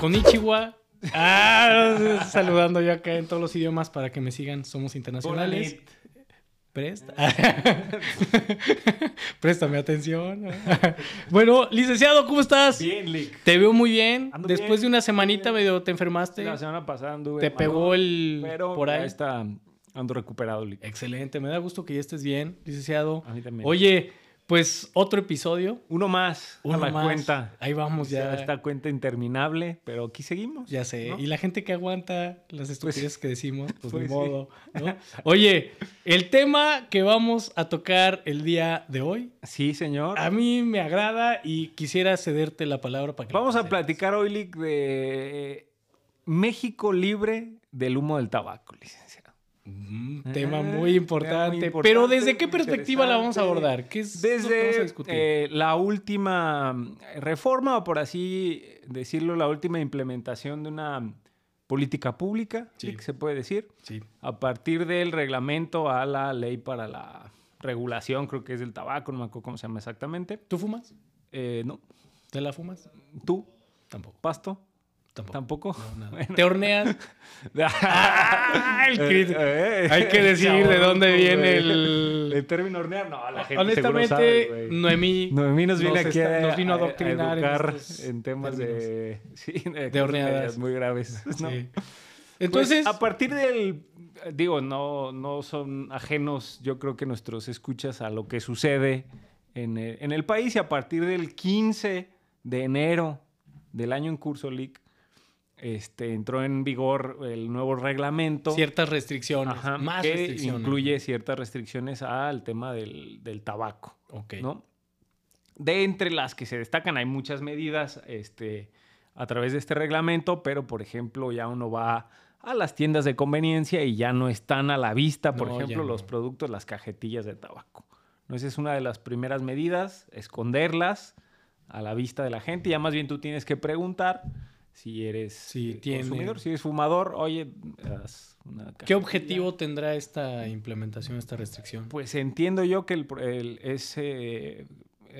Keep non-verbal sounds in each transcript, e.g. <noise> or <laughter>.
Konichiwa. Ah, saludando yo acá en todos los idiomas para que me sigan. Somos internacionales. <laughs> Presta. Préstame atención. bueno, licenciado, ¿cómo estás? Bien, Lick. Te veo muy bien. Ando Después bien, de una semanita bien. medio te enfermaste. La semana pasada anduve. Te pegó el Pero por ahí. ya está, ando recuperado, Lick. Excelente, me da gusto que ya estés bien, licenciado. A mí también. Oye, pues otro episodio. Uno más Uno a la más. cuenta. Ahí vamos O sea, ya. Esta cuenta interminable, pero aquí seguimos. Ya sé. ¿no? Y la gente que aguanta las estupideces que decimos, pues, pues ni sí. modo. ¿no? Oye, el tema que vamos a tocar el día de hoy, Sí, señor. a mí me agrada y quisiera cederte la palabra para que... Vamos a platicar hoy, Lick, de México libre del humo del tabaco, licenciado. Tema muy importante. Pero ¿desde qué perspectiva la vamos a abordar? ¿Qué es lo que vamos a Desde discutir? eh, la última mm, reforma, o por así decirlo, la última implementación de una política pública, Sí. sí, que se puede decir, sí. a partir del reglamento a la ley para la regulación, creo que es del tabaco, no me acuerdo cómo se llama exactamente. ¿Tú fumas? Eh, no, ¿Te la fumas? tú, Tampoco. pasto, Tampoco. tampoco. No, nada. <laughs> Bueno. ¿Te horneas? <laughs> Ah, el crítico. eh, Hay que decir de dónde viene el- <laughs> el término hornear. No, la gente Honestamente, sabe. Noemí, Noemí nos viene aquí está- a, nos vino a adoctrinar en educar estos en, temas de, sí, de, De horneadas. muy graves. ¿no? Sí. Pues, Entonces, a partir del, digo, no, no son ajenos, yo creo que nuestros escuchas a lo que sucede en el, en el país y a partir del 15 de enero del año en curso, LIC, este, entró en vigor el nuevo reglamento. ciertas restricciones, Ajá, más que restricciones. incluye ciertas restricciones al tema del, del tabaco. Ok. ¿no? De entre las que se destacan, hay muchas medidas este, a través de este reglamento, pero por ejemplo, ya uno va a las tiendas de conveniencia y ya no están a la vista, por No, ejemplo, no. los productos, las cajetillas de tabaco. ¿No? Esa es una de las primeras medidas, esconderlas a la vista de la gente. Ya más bien tú tienes que preguntar si eres Si eh, tiene- consumidor, si eres fumador, oye, haz una ¿Qué objetivo tendrá esta implementación, esta restricción? Pues entiendo yo que el, el- es eh,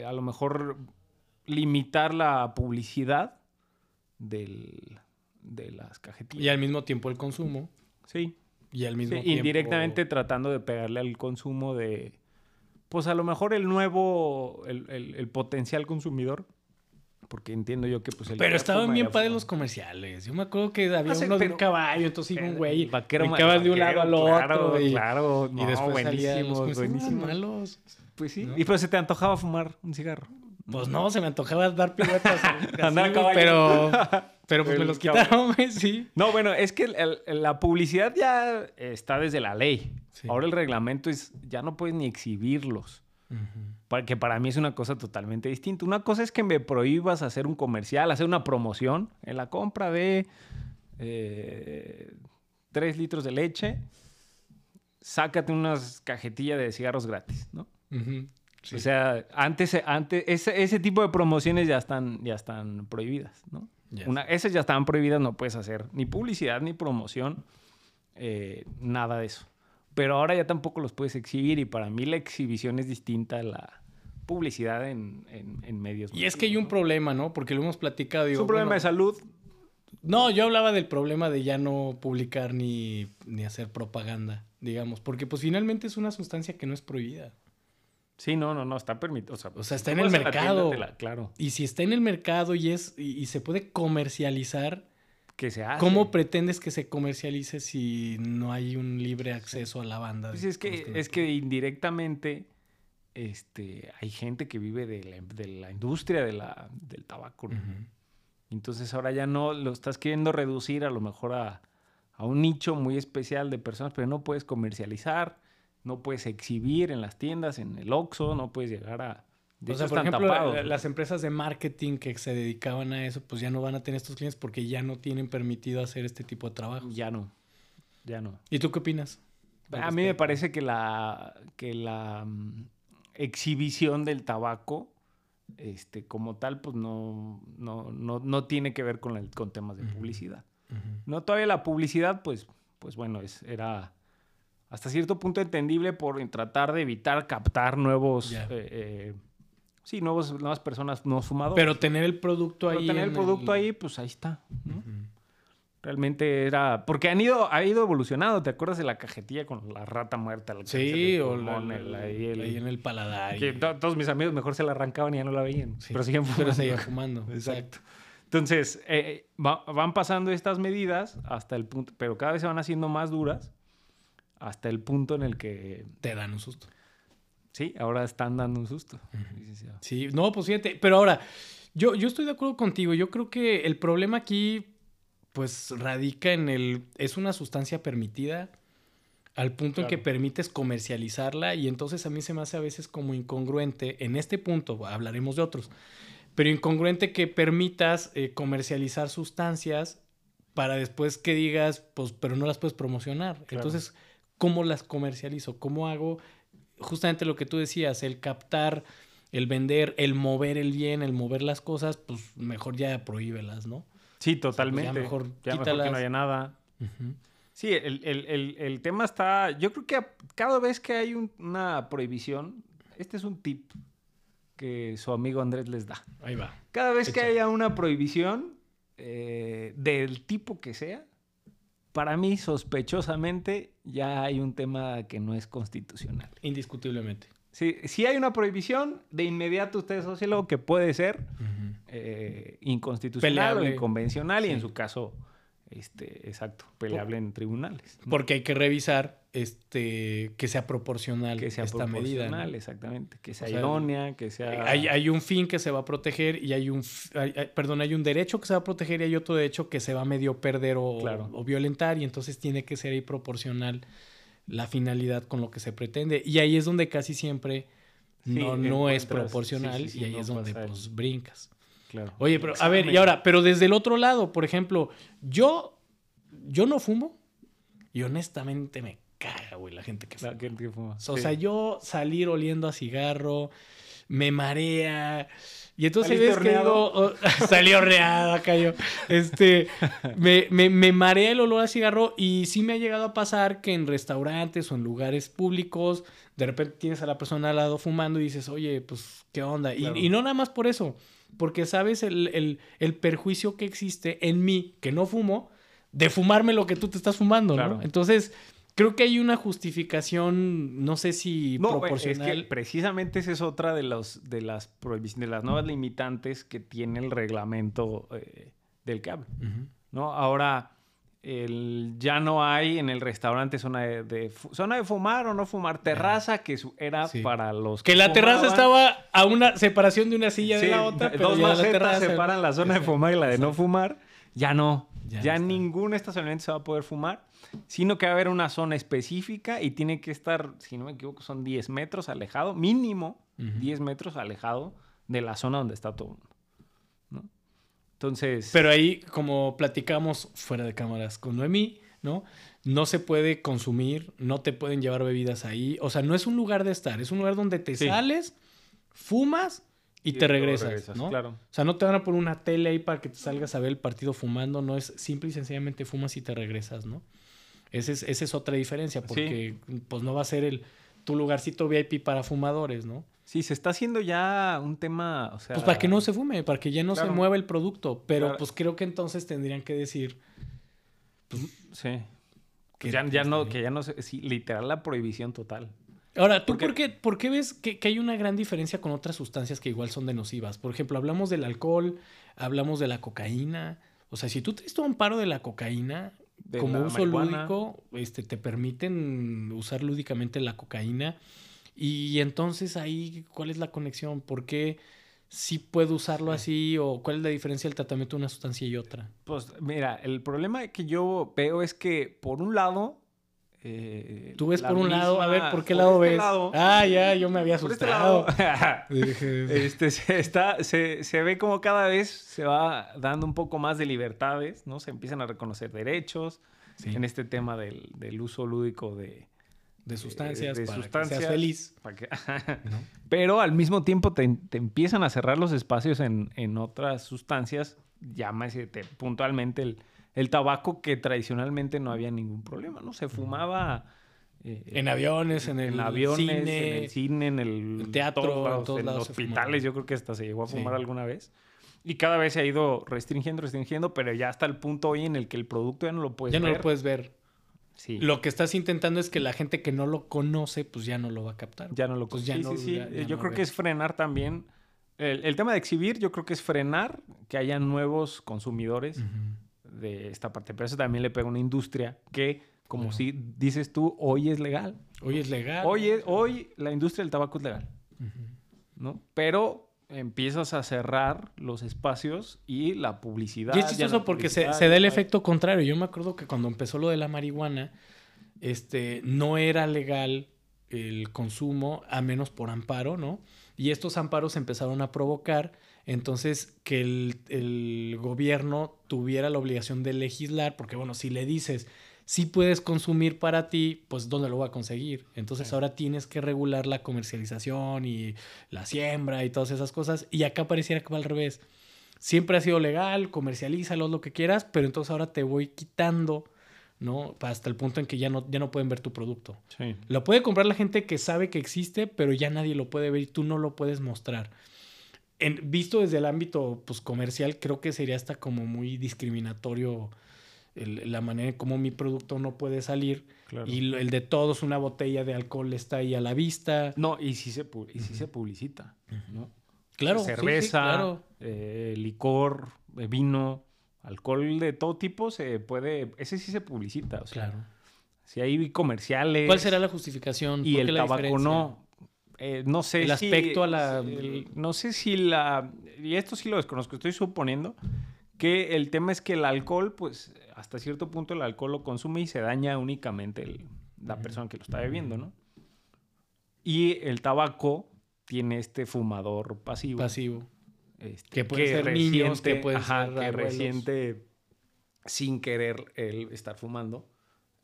a lo mejor limitar la publicidad del, de las cajetillas. Y al mismo tiempo el consumo. Sí, Y al sí, mismo tiempo... indirectamente tratando de pegarle al consumo de, pues a lo mejor el nuevo, el, el- el potencial consumidor, porque entiendo yo que pues el... Pero estaban bien padres los comerciales. Yo me acuerdo que había Ah, sí, uno de un pero- caballo, entonces iba un güey. Vaquero, brincabas de un lado al vaquero, otro. Claro, y, claro. y No, después salían los buenísimos, buenísimos. malos. Pues sí. ¿no? Y pues se te antojaba fumar un cigarro. Pues no, se me antojaba dar piruetas. <laughs> Andar caballo. pero, <laughs> pero pues me los quitaron, güey, sí. No, bueno, es que el- el- la publicidad ya está desde la ley. Sí. Ahora el reglamento es, ya no puedes ni exhibirlos. Que para mí es una cosa totalmente distinta. Una cosa es que me prohíbas hacer un comercial, hacer una promoción en la compra de eh, 3 litros de leche. Sácate unas cajetillas de cigarros gratis, ¿no? Sí. O sea, antes, antes ese, ese tipo de promociones ya están, ya están prohibidas, ¿no? Una, esas ya estaban prohibidas, no puedes hacer ni publicidad ni promoción, eh, nada de eso. Pero ahora ya tampoco los puedes exhibir y para mí la exhibición es distinta a la publicidad en, en- en medios. Y es que hay un problema, ¿no? Porque lo hemos platicado. Es un problema bueno, de salud. No, yo hablaba del problema de ya no publicar ni, ni hacer propaganda, digamos. Porque pues finalmente es una sustancia que no es prohibida. Sí, no, no, no, está permitido. O sea, O sea, está en el tienda, mercado. la- claro, Y si está en el mercado y es y, y se puede comercializar, que se hace. ¿cómo pretendes que se comercialice si no hay un libre acceso a la banda? Pues es que, es que indirectamente este, hay gente que vive de la, de la industria de la, del tabaco. ¿no? Entonces ahora ya no lo estás queriendo reducir a lo mejor a, a un nicho muy especial de personas, pero no puedes comercializar, no puedes exhibir en las tiendas, en el Oxxo, no puedes llegar a... De o hecho, sea, por ejemplo, las empresas de marketing que se dedicaban a eso, pues ya no van a tener estos clientes porque ya no tienen permitido hacer este tipo de trabajo. Ya no, ya no. ¿Y tú qué opinas? A mí me parece que la, que la mm, exhibición del tabaco, este, como tal, pues no, no, no, no tiene que ver con, el- con temas de publicidad. No todavía la publicidad, pues, pues bueno, es, era hasta cierto punto entendible por tratar de evitar captar nuevos, eh, eh, sí, nuevos, nuevas personas no fumadoras. Pero tener el producto Pero ahí. tener el producto ahí, pues ahí está. ¿no? Realmente era. Porque han ido, ha ido evolucionando. ¿Te acuerdas de la cajetilla con la rata muerta? El sí, o ahí, en el paladar. todos mis amigos mejor se la arrancaban y ya no la veían. pero siguen fumando. Pero seguían fumando. <laughs> Exacto. Entonces, eh, van pasando estas medidas hasta el punto. Pero cada vez se van haciendo más duras hasta el punto en el que. Te dan un susto. Sí, ahora están dando un susto. Sí, no, pues fíjate. Pero ahora, yo, yo estoy de acuerdo contigo. Yo creo que el problema aquí pues radica en el, es una sustancia permitida al punto en que permites comercializarla y entonces a mí se me hace a veces como incongruente, en este punto hablaremos de otros, pero incongruente que permitas eh, comercializar sustancias para después que digas, pues, pero no las puedes promocionar. Entonces, ¿cómo las comercializo? ¿Cómo hago justamente lo que tú decías, el captar, el vender, el mover el bien, el mover las cosas, pues mejor ya prohíbelas, ¿no? Sí, totalmente. ya mejor, ya mejor que no haya nada. Sí, el, tema está. Yo creo que cada vez que hay una prohibición, este es un tip que su amigo Andrés les da. Ahí va. Cada vez que haya una prohibición, eh, del tipo que sea, para mí, sospechosamente, ya hay un tema que no es constitucional. Indiscutiblemente. Sí, si hay una prohibición, de inmediato usted sociólogo que puede ser eh, inconstitucional o inconvencional y en su caso, este, exacto, peleable en tribunales. Porque hay que revisar este, que sea proporcional que sea esta medida. Exactamente, que sea idónea, que sea... Hay, hay, un fin que se va a proteger y hay un, perdón, hay un derecho que se va a proteger y hay otro derecho que se va a medio perder o, o violentar y entonces tiene que ser ahí proporcional la finalidad con lo que se pretende. Y ahí es donde casi siempre no, no es proporcional y ahí es donde pues brincas. Claro. Oye, pero a ver, y ahora, pero desde el otro lado, por ejemplo, yo, yo no fumo y honestamente me caga, güey, la gente que fuma. O sea, yo salir oliendo a cigarro, me marea. Y entonces ves que digo, <laughs> salió reada, cayó. Este, me, me, me, marea el olor a cigarro y sí me ha llegado a pasar que en restaurantes o en lugares públicos, de repente tienes a la persona al lado fumando y dices, oye, pues, ¿qué onda? Y, y, no nada más por eso, porque sabes el, el, el, perjuicio que existe en mí, que no fumo, de fumarme lo que tú te estás fumando, ¿no? Entonces Creo que hay una justificación, no sé si proporcional. Es que precisamente esa es otra de, los, de, las, de las nuevas limitantes que tiene el reglamento eh, del cable. ¿no? Ahora, el, ya no hay en el restaurante zona de, zona de fumar o no fumar, terraza que era para los que, la terraza estaba a una separación de una silla de la otra, pero dos macetas separan la zona de fumar y la de no fumar. Ya no, ya, ya ningún estacionamiento se va a poder fumar sino que va a haber una zona específica y tiene que estar, si no me equivoco, son 10 metros alejado, mínimo 10 metros alejado de la zona donde está todo el mundo. ¿no? Entonces... Pero ahí, como platicamos fuera de cámaras con Noemí, ¿no? No se puede consumir, no te pueden llevar bebidas ahí. O sea, no es un lugar de estar, es un lugar donde te sales, fumas y, te regresas, ¿no? Claro. O sea, no te van a poner una tele ahí para que te salgas a ver el partido fumando, no es simple y sencillamente fumas y te regresas, ¿no? Esa es, esa es otra diferencia, porque pues no va a ser el tu lugarcito VIP para fumadores, ¿no? Sí, se está haciendo ya un tema, o sea... Pues para que no se fume, para que ya no se mueva el producto, pero pues creo que entonces tendrían que decir... Pues, sí. Que ya, ya no, que ya no sé, sí, literal la prohibición total. Ahora, ¿tú por qué, por qué ves que, que, hay una gran diferencia con otras sustancias que igual son de nocivas? Por ejemplo, hablamos del alcohol, hablamos de la cocaína. O sea, si tú te un paro de la cocaína, como uso lúdico, este, te permiten usar lúdicamente la cocaína. Y entonces ahí, ¿cuál es la conexión? ¿Por qué sí puedo usarlo así? ¿O cuál es la diferencia del tratamiento de una sustancia y otra? Pues mira, el problema que yo veo es que, por un lado, eh, Tú ves por un lado, a ver, ¿por qué lado este ves? ah, ya, yo me había este asustado. <laughs> <laughs> este, se, está, se, se, ve como cada vez se va dando un poco más de libertades, ¿no? Se empiezan a reconocer derechos en este tema del, del uso lúdico de, de sustancias, de, para sustancias, que seas feliz. <laughs> Pero al mismo tiempo te, te, empiezan a cerrar los espacios en, en otras sustancias, llámese puntualmente el el tabaco que tradicionalmente no había ningún problema, ¿no? Se fumaba... Eh, en aviones, en el cine, en el cine, en el, teatro, en, los hospitales, yo creo que hasta se llegó a fumar alguna vez. Y cada vez se ha ido restringiendo, restringiendo, pero ya hasta el punto hoy en el que el producto ya no lo puedes ver. Ya no lo puedes ver. Sí. Lo que estás intentando es que la gente que no lo conoce, pues ya no lo va a captar. Ya no lo pues ya sí, sí, sí. yo creo que es frenar también. El, tema de exhibir, yo creo que es frenar que haya nuevos consumidores de esta parte. Pero eso también le pega a una industria que, como si dices tú, hoy es legal. Hoy es legal. Hoy, hoy la industria del tabaco es legal. ¿No? Pero empiezas a cerrar los espacios y la publicidad. Y es chistoso porque se, da el efecto contrario. Yo me acuerdo que cuando empezó lo de la marihuana, este, no era legal el consumo a menos por amparo, ¿no? Y estos amparos empezaron a provocar entonces que el, el gobierno tuviera la obligación de legislar, porque bueno, si le dices si puedes consumir para ti, pues ¿dónde lo va a conseguir? Entonces ahora tienes que regular la comercialización y la siembra y todas esas cosas. Y acá pareciera que va al revés. Siempre ha sido legal, comercialízalo, lo que quieras, pero entonces ahora te voy quitando, ¿no? Hasta el punto en que ya no, ya no pueden ver tu producto. Sí. Lo puede comprar la gente que sabe que existe, pero ya nadie lo puede ver y tú no lo puedes mostrar. En, visto desde el ámbito pues, comercial, creo que sería hasta como muy discriminatorio la manera en cómo mi producto no puede salir. Y el de todos, una botella de alcohol está ahí a la vista. No, y si se, y se publicita, ¿no? Claro. Cerveza, eh, licor, eh, vino, alcohol de todo tipo se puede... Ese sí se publicita, claro. Si hay comerciales... ¿Cuál será la justificación? Y el tabaco no. Eh, no sé el aspecto a la... no sé si la... Y esto sí lo desconozco, estoy suponiendo que el tema es que el alcohol, pues hasta cierto punto el alcohol lo consume y se daña únicamente la persona que lo está bebiendo, ¿no? Y el tabaco tiene este fumador pasivo. Pasivo. Este, que puede ser niños, que puede ser que resiente sin querer el estar fumando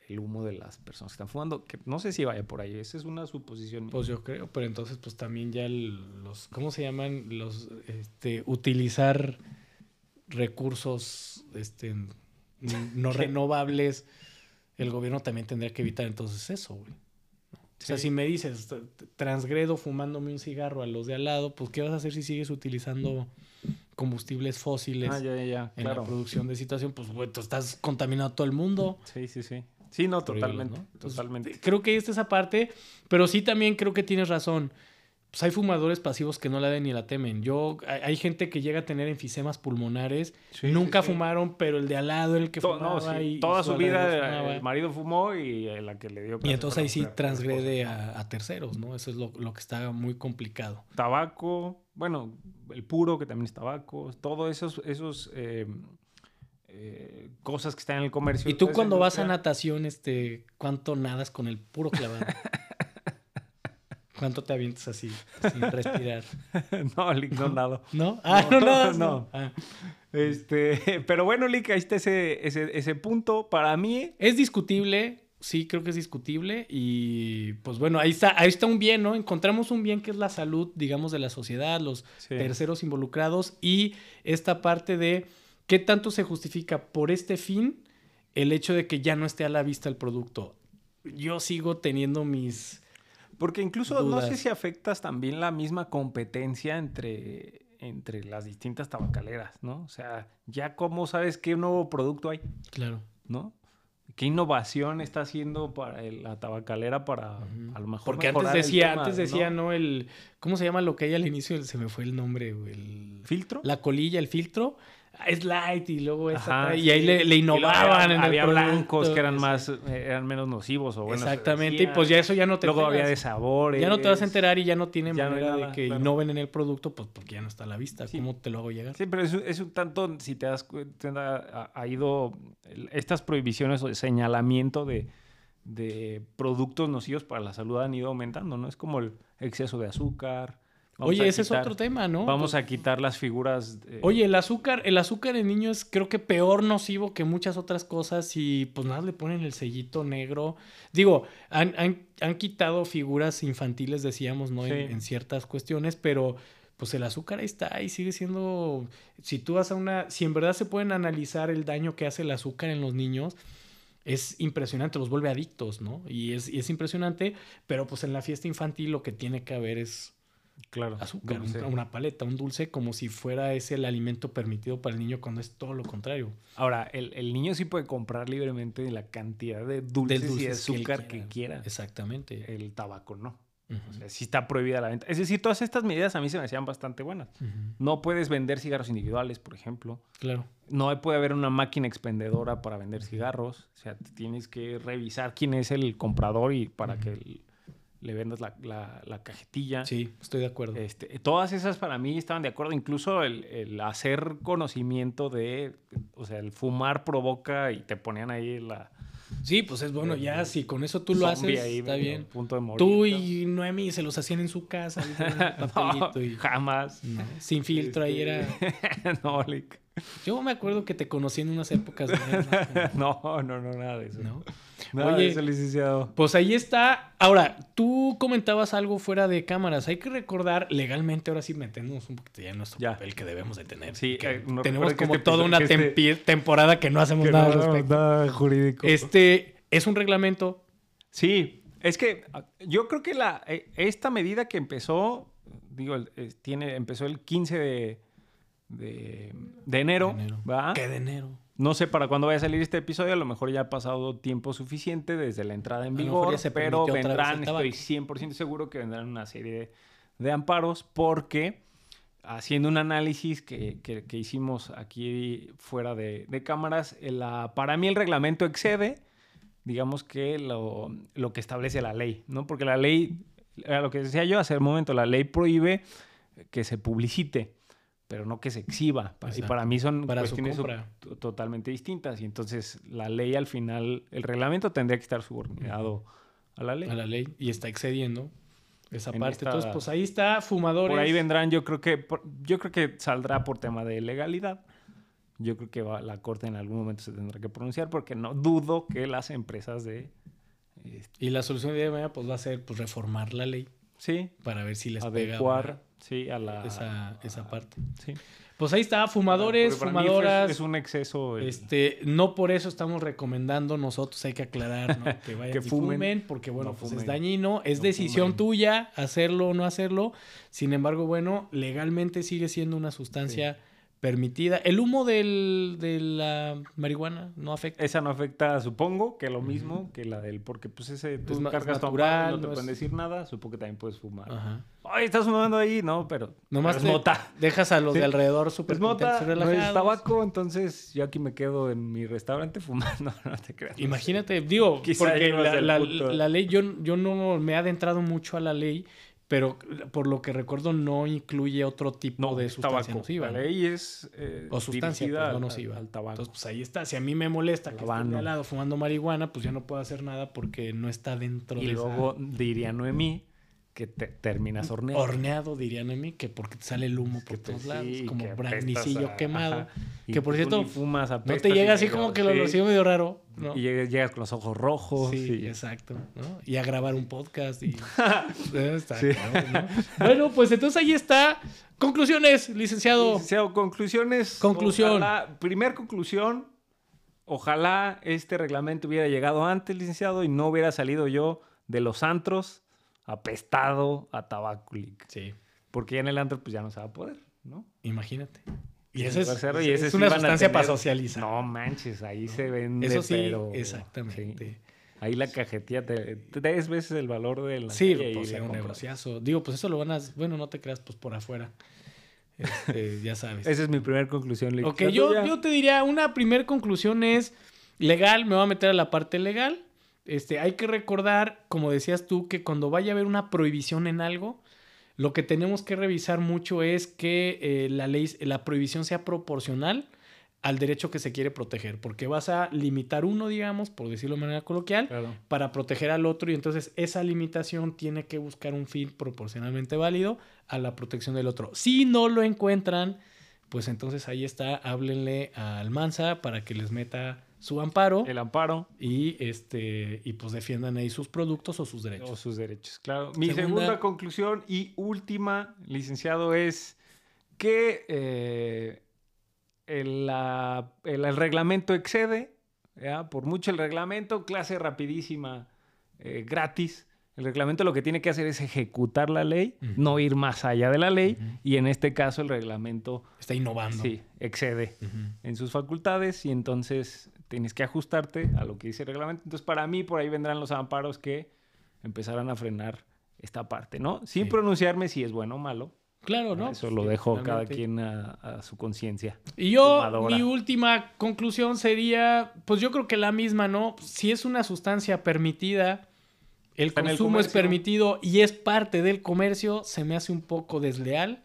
el humo de las personas que están fumando, que no sé si vaya por ahí, esa es una suposición. Pues yo creo, pero entonces pues también ya los, ¿cómo se llaman? Los, este, utilizar recursos este, no renovables, el gobierno también tendría que evitar entonces eso, güey. O sea, si me dices, transgredo fumándome un cigarro a los de al lado, pues ¿qué vas a hacer si sigues utilizando combustibles fósiles ah, en la producción de situación? Pues, güey, tú estás contaminando a todo el mundo. Sí, sí, sí. Sí, no, totalmente. totalmente. Creo que esta esa parte, pero sí también creo que tienes razón pues hay fumadores pasivos que no la den ni la temen. Yo, hay, gente que llega a tener enfisemas pulmonares. Nunca fumaron, pero el de al lado, el que fumaba. y, Toda su vida el marido fumó y la que le dio. Y entonces ahí sí transgrede a, terceros, ¿no? Eso es lo, que está muy complicado. Tabaco, bueno, el puro, que también es tabaco, todos esos, esos eh, eh, cosas que están en el comercio. ¿Y tú cuando vas a natación, este, cuánto nadas con el puro clavado? <laughs> ¿Cuánto te avientas así, sin respirar? <laughs> no, Lick, no nada. ¿No? Ah, no, <laughs> no, no. Ah. Este, pero bueno, Lick, ahí está ese, ese, ese punto. Para mí... Es discutible, sí, creo que es discutible. Y pues bueno, ahí está, ahí está un bien, ¿no? Encontramos un bien que es la salud, digamos, de la sociedad, los terceros involucrados y esta parte de qué tanto se justifica por este fin el hecho de que ya no esté a la vista el producto. Yo sigo teniendo mis porque incluso no sé si afectas también la misma competencia entre, entre las distintas tabacaleras, ¿no? O sea, ya cómo sabes qué nuevo producto hay. Claro. ¿No? ¿Qué innovación está haciendo para la tabacalera para a lo mejor Porque antes decía, antes decía, ¿no? El, ¿cómo se llama lo que hay al inicio? Se me fue el nombre, el... ¿Filtro? La colilla, el filtro es light y luego esa y ahí le, innovaban en había blancos que eran más eh, eran menos nocivos o bueno exactamente y pues ya eso ya no te luego había de sabores ya no te vas a enterar y ya no tiene manera de que innoven en el producto pues porque ya no está a la vista cómo te lo hago llegar sí pero es, un tanto si te das cuenta ha, ido estas prohibiciones o señalamiento de de productos nocivos para la salud han ido aumentando no es como el exceso de azúcar Oye, ese es otro tema, ¿no? Vamos a quitar las figuras. Oye, el azúcar, el azúcar en niños creo que peor nocivo que muchas otras cosas y pues nada le ponen el sellito negro. Digo, han, quitado figuras infantiles, decíamos, ¿no? En, ciertas cuestiones, pero pues el azúcar ahí está y sigue siendo. Si tú vas a una. Si en verdad se pueden analizar el daño que hace el azúcar en los niños. Es impresionante, los vuelve adictos, ¿no? Y es, y es impresionante, pero pues en la fiesta infantil lo que tiene que haber es claro, azúcar, una paleta, un dulce, como si fuera ese el alimento permitido para el niño cuando es todo lo contrario. Ahora, el, niño sí puede comprar libremente la cantidad de dulces, y azúcar que, quiera. Exactamente. El tabaco no. O sea, sí está prohibida la venta. Es decir, todas estas medidas a mí se me hacían bastante buenas. No puedes vender cigarros individuales, por ejemplo. Claro. No puede haber una máquina expendedora para vender cigarros. O sea, tienes que revisar quién es el comprador y para que le vendas la, la, cajetilla. Sí, estoy de acuerdo. Este, todas esas para mí estaban de acuerdo. Incluso el, el, hacer conocimiento de, o sea, el fumar provoca y te ponían ahí la, Sí, pues es bueno, ya si con eso tú lo haces, está bien. tú y Noemi se los hacían en su casa. <laughs> jamás. sin filtro, ahí era... <laughs> no, Yo me acuerdo que te conocí en unas épocas. <laughs> no, no, no, nada de eso. ¿No? Oye, licenciado. Pues ahí está. Ahora, tú comentabas algo fuera de cámaras. Hay que recordar legalmente, ahora sí metemos un poquito ya en nuestro papel que debemos de tener. Sí, eh, tenemos como este toda una este temporada que no hacemos nada al respecto. Nada jurídico. Este es un reglamento. Sí, es que ah, yo creo que la, eh, esta medida que empezó, digo, tiene, empezó el 15 de, de, enero. De enero. ¿va? ¿Qué de enero? No sé para cuándo vaya a salir este episodio, a lo mejor ya ha pasado tiempo suficiente desde la entrada en vigor, pero vendrán, estoy 100% seguro que vendrán una serie de, amparos porque haciendo un análisis que, hicimos aquí fuera de, cámaras, la, para mí el reglamento excede, digamos que lo, lo, que establece la ley, ¿no? Porque la ley, a lo que decía yo hace un momento, la ley prohíbe que se publicite pero no que se exhiba. Y para mí son cuestiones totalmente distintas. Y entonces la ley al final, el reglamento tendría que estar subordinado a la ley. A la ley y está excediendo esa parte. entonces, pues ahí está, fumadores. Por ahí vendrán, yo creo que yo creo que saldrá por tema de legalidad. Yo creo que va, la corte en algún momento se tendrá que pronunciar porque no dudo que las empresas de y la solución de mañana pues va a ser pues reformar la ley. Sí. Para ver si les Adecuar, sí, a la... Esa, esa parte. Sí. Pues ahí está, fumadores, fumadoras. Es, un exceso. Este, no por eso estamos recomendando nosotros, hay que aclarar, ¿no? Que vayan <laughs> que fumen, porque bueno, pues es dañino, es decisión tuya hacerlo o no hacerlo. Sin embargo, bueno, legalmente sigue siendo una sustancia permitida. ¿El humo del, de la marihuana no afecta? Esa no afecta, supongo, que lo mismo que la del... Porque pues ese tú cargas natural, no te pueden decir nada, supongo que también puedes fumar. Ajá. Ay, estás fumando ahí, no, pero... Nomás te dejas a los de alrededor súper mota, no es tabaco, entonces yo aquí me quedo en mi restaurante <laughs> fumando, no te creas. Imagínate, digo, porque la, la, ley, yo, yo no me he adentrado mucho a la ley, pero por lo que recuerdo no incluye otro tipo de sustancia nociva. La ley es eh, o sustancia pues, no nociva. Al, tabaco. Entonces, pues ahí está. Si a mí me molesta que esté al lado fumando marihuana, pues ya no puedo hacer nada porque no está dentro y de luego diría Noemí que te terminas horneado. Horneado, dirían a mí, que porque te sale el humo por todos lados, como brandicillo quemado. que por cierto, fumas, no te llega así como que lo recibo medio raro. ¿no? Y llegas, con los ojos rojos. Sí, exacto. ¿no? Y a grabar un podcast. Y... <laughs> está Bueno, pues entonces ahí está. Conclusiones, licenciado. Licenciado, conclusiones. Conclusión. primer conclusión. Ojalá este reglamento hubiera llegado antes, licenciado, y no hubiera salido yo de los antros apestado a tabaco. Sí. Porque ya en el antro pues ya no se va a poder, ¿no? Imagínate. Y, ese es, una sustancia para socializar. No manches, ahí se vende, Eso sí, exactamente. Ahí la cajetilla te, tres veces el valor de la Sí, pues un negociazo. Digo, pues eso lo van a... Bueno, no te creas, pues por afuera. Este, <laughs> ya sabes. Esa es mi primera conclusión. Ok, yo, yo te diría, una primera conclusión es legal, me voy a meter a la parte legal. Este, hay que recordar, como decías tú, que cuando vaya a haber una prohibición en algo, lo que tenemos que revisar mucho es que eh, la ley, la prohibición sea proporcional al derecho que se quiere proteger, porque vas a limitar uno, digamos, por decirlo de manera coloquial, para proteger al otro y entonces esa limitación tiene que buscar un fin proporcionalmente válido a la protección del otro. Si no lo encuentran, pues entonces ahí está, háblenle a Almanza para que les meta su amparo. El amparo. Y, este, y pues defiendan ahí sus productos o sus derechos. O sus derechos, claro. Mi segunda, conclusión y última, licenciado, es que eh, el, el, reglamento excede, por mucho el reglamento, clase rapidísima, eh, gratis. El reglamento lo que tiene que hacer es ejecutar la ley, no ir más allá de la ley, y en este caso el reglamento... Está innovando. Sí, excede en sus facultades y entonces tienes que ajustarte a lo que dice el reglamento. Entonces para mí por ahí vendrán los amparos que empezarán a frenar esta parte, ¿no? Sin pronunciarme si es bueno o malo. Claro, ¿no? Eso lo dejo cada quien a, su conciencia. Y yo, mi última conclusión sería, pues yo creo que la misma, ¿no? Si es una sustancia permitida, el consumo es permitido y es parte del comercio, se me hace un poco desleal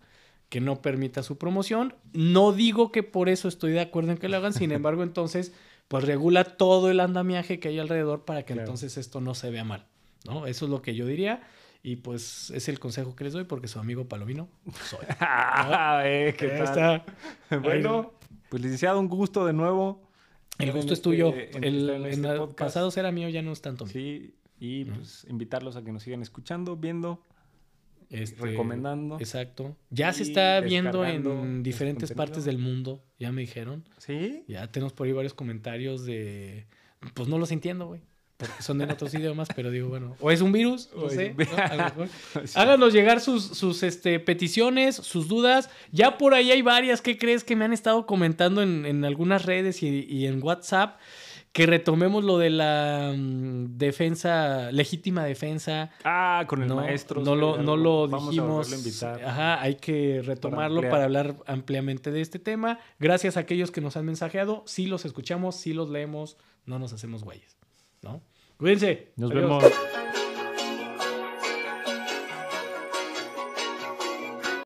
que no permita su promoción. No digo que por eso estoy de acuerdo en que lo hagan, sin <laughs> embargo, entonces, pues regula todo el andamiaje que hay alrededor para que entonces esto no se vea mal, ¿no? Eso es lo que yo diría. Y pues es el consejo que les doy porque su amigo Palomino soy. <laughs> Ah, eh, ¿qué tal? <laughs> Bueno, pues licenciado, un gusto de nuevo. El gusto es tuyo. En, el, este pasado era mío, ya no es tanto mío. Sí, y pues invitarlos a que nos sigan escuchando, viendo, este, recomendando. Exacto. Ya se está viendo en diferentes partes del mundo, ya me dijeron. ¿Sí? Ya tenemos por ahí varios comentarios de... Pues no los entiendo, güey porque son en otros <laughs> idiomas, pero digo, bueno, o es un virus, no sé. <laughs> Háganos llegar sus, sus este, peticiones, sus dudas. Ya por ahí hay varias, ¿qué crees que me han estado comentando en, algunas redes y, en WhatsApp? Que retomemos lo de la mm, defensa, legítima defensa. Ah, con el maestro. No lo, no lo dijimos. Ajá, hay que retomarlo para, hablar ampliamente de este tema. Gracias a aquellos que nos han mensajeado. Sí los escuchamos, sí los leemos, no nos hacemos güeyes. ¿no? Cuídense. Nos vemos.